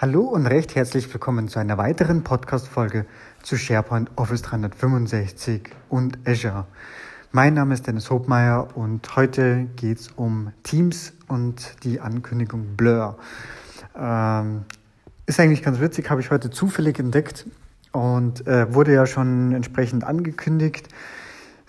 Hallo und recht herzlich willkommen zu einer weiteren Podcast-Folge zu SharePoint Office 365 und Azure. Mein Name ist Dennis Hobmeier und heute geht es um Teams und die Ankündigung Blur. Ähm, ist eigentlich ganz witzig, habe ich heute zufällig entdeckt und äh, wurde ja schon entsprechend angekündigt.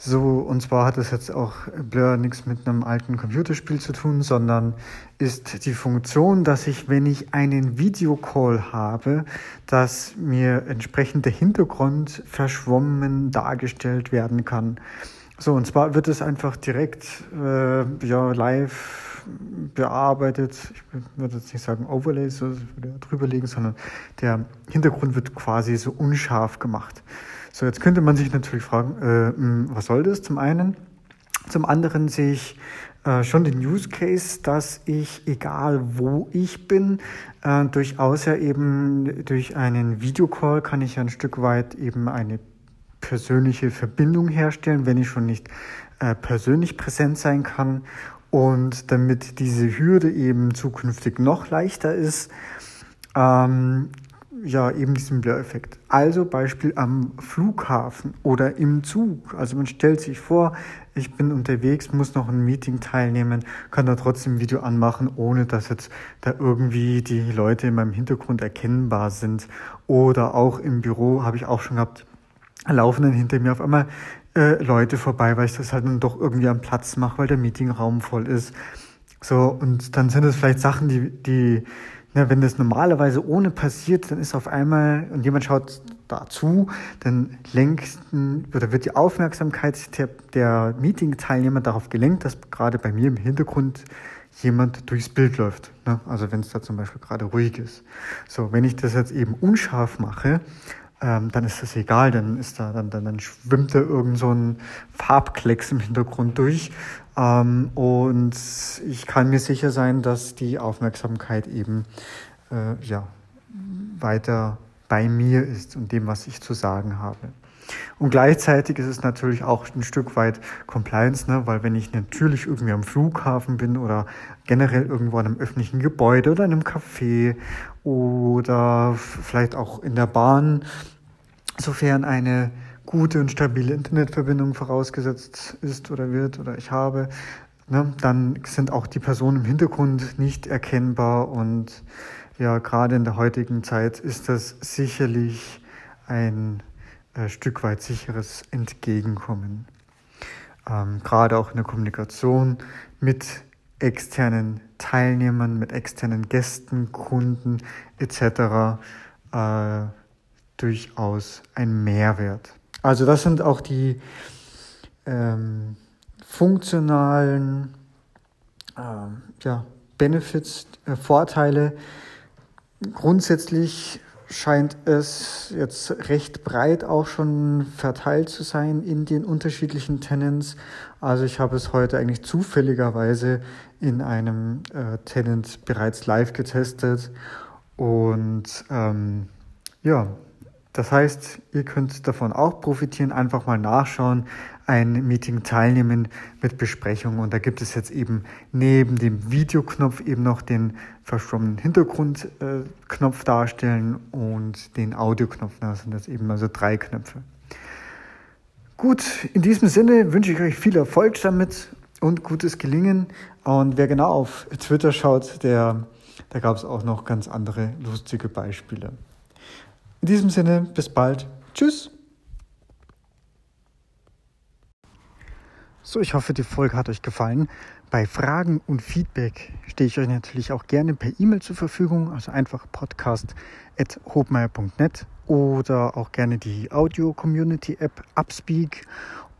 So, und zwar hat es jetzt auch Blur nichts mit einem alten Computerspiel zu tun, sondern ist die Funktion, dass ich, wenn ich einen Videocall habe, dass mir entsprechend der Hintergrund verschwommen dargestellt werden kann. So, und zwar wird es einfach direkt äh, ja, live bearbeitet. Ich würde jetzt nicht sagen Overlay, so drüber legen, sondern der Hintergrund wird quasi so unscharf gemacht. So, jetzt könnte man sich natürlich fragen, äh, hm, was soll das zum einen? Zum anderen sehe ich äh, schon den Use Case, dass ich, egal wo ich bin, äh, durchaus ja eben durch einen Videocall kann ich ja ein Stück weit eben eine persönliche Verbindung herstellen, wenn ich schon nicht äh, persönlich präsent sein kann. Und damit diese Hürde eben zukünftig noch leichter ist, ähm, ja, eben diesen Blur-Effekt. Also Beispiel am Flughafen oder im Zug. Also man stellt sich vor, ich bin unterwegs, muss noch ein Meeting teilnehmen, kann da trotzdem ein Video anmachen, ohne dass jetzt da irgendwie die Leute in meinem Hintergrund erkennbar sind. Oder auch im Büro habe ich auch schon gehabt, laufen dann hinter mir auf einmal äh, Leute vorbei, weil ich das halt dann doch irgendwie am Platz mache, weil der Meetingraum voll ist. So, und dann sind es vielleicht Sachen, die, die na, wenn das normalerweise ohne passiert, dann ist auf einmal, und jemand schaut dazu, dann lenkt oder wird die Aufmerksamkeit der, der Meeting-Teilnehmer darauf gelenkt, dass gerade bei mir im Hintergrund jemand durchs Bild läuft. Ne? Also wenn es da zum Beispiel gerade ruhig ist. So, wenn ich das jetzt eben unscharf mache, ähm, dann ist das egal, dann ist da, dann, dann, dann schwimmt da irgend so ein Farbklecks im Hintergrund durch. Ähm, und ich kann mir sicher sein, dass die Aufmerksamkeit eben äh, ja, weiter bei mir ist und dem, was ich zu sagen habe. Und gleichzeitig ist es natürlich auch ein Stück weit Compliance, ne? weil wenn ich natürlich irgendwie am Flughafen bin oder generell irgendwo in einem öffentlichen Gebäude oder in einem Café oder vielleicht auch in der Bahn, sofern eine gute und stabile Internetverbindung vorausgesetzt ist oder wird oder ich habe, ne, dann sind auch die Personen im Hintergrund nicht erkennbar und ja, gerade in der heutigen Zeit ist das sicherlich ein äh, Stück weit sicheres Entgegenkommen. Ähm, gerade auch in der Kommunikation mit externen Teilnehmern, mit externen Gästen, Kunden etc. Äh, durchaus ein Mehrwert. Also das sind auch die ähm, funktionalen äh, ja, Benefits, äh, Vorteile. Grundsätzlich scheint es jetzt recht breit auch schon verteilt zu sein in den unterschiedlichen Tenants. Also ich habe es heute eigentlich zufälligerweise in einem äh, Tenant bereits live getestet und ähm, ja, das heißt, ihr könnt davon auch profitieren, einfach mal nachschauen, ein Meeting teilnehmen mit Besprechung. Und da gibt es jetzt eben neben dem Videoknopf eben noch den verschwommenen Hintergrundknopf darstellen und den Audioknopf. Das sind das eben also drei Knöpfe. Gut, in diesem Sinne wünsche ich euch viel Erfolg damit und gutes Gelingen. Und wer genau auf Twitter schaut, der, da gab es auch noch ganz andere lustige Beispiele. In diesem Sinne, bis bald. Tschüss. So, ich hoffe, die Folge hat euch gefallen. Bei Fragen und Feedback stehe ich euch natürlich auch gerne per E-Mail zur Verfügung, also einfach podcast.hobmeier.net oder auch gerne die Audio-Community-App Upspeak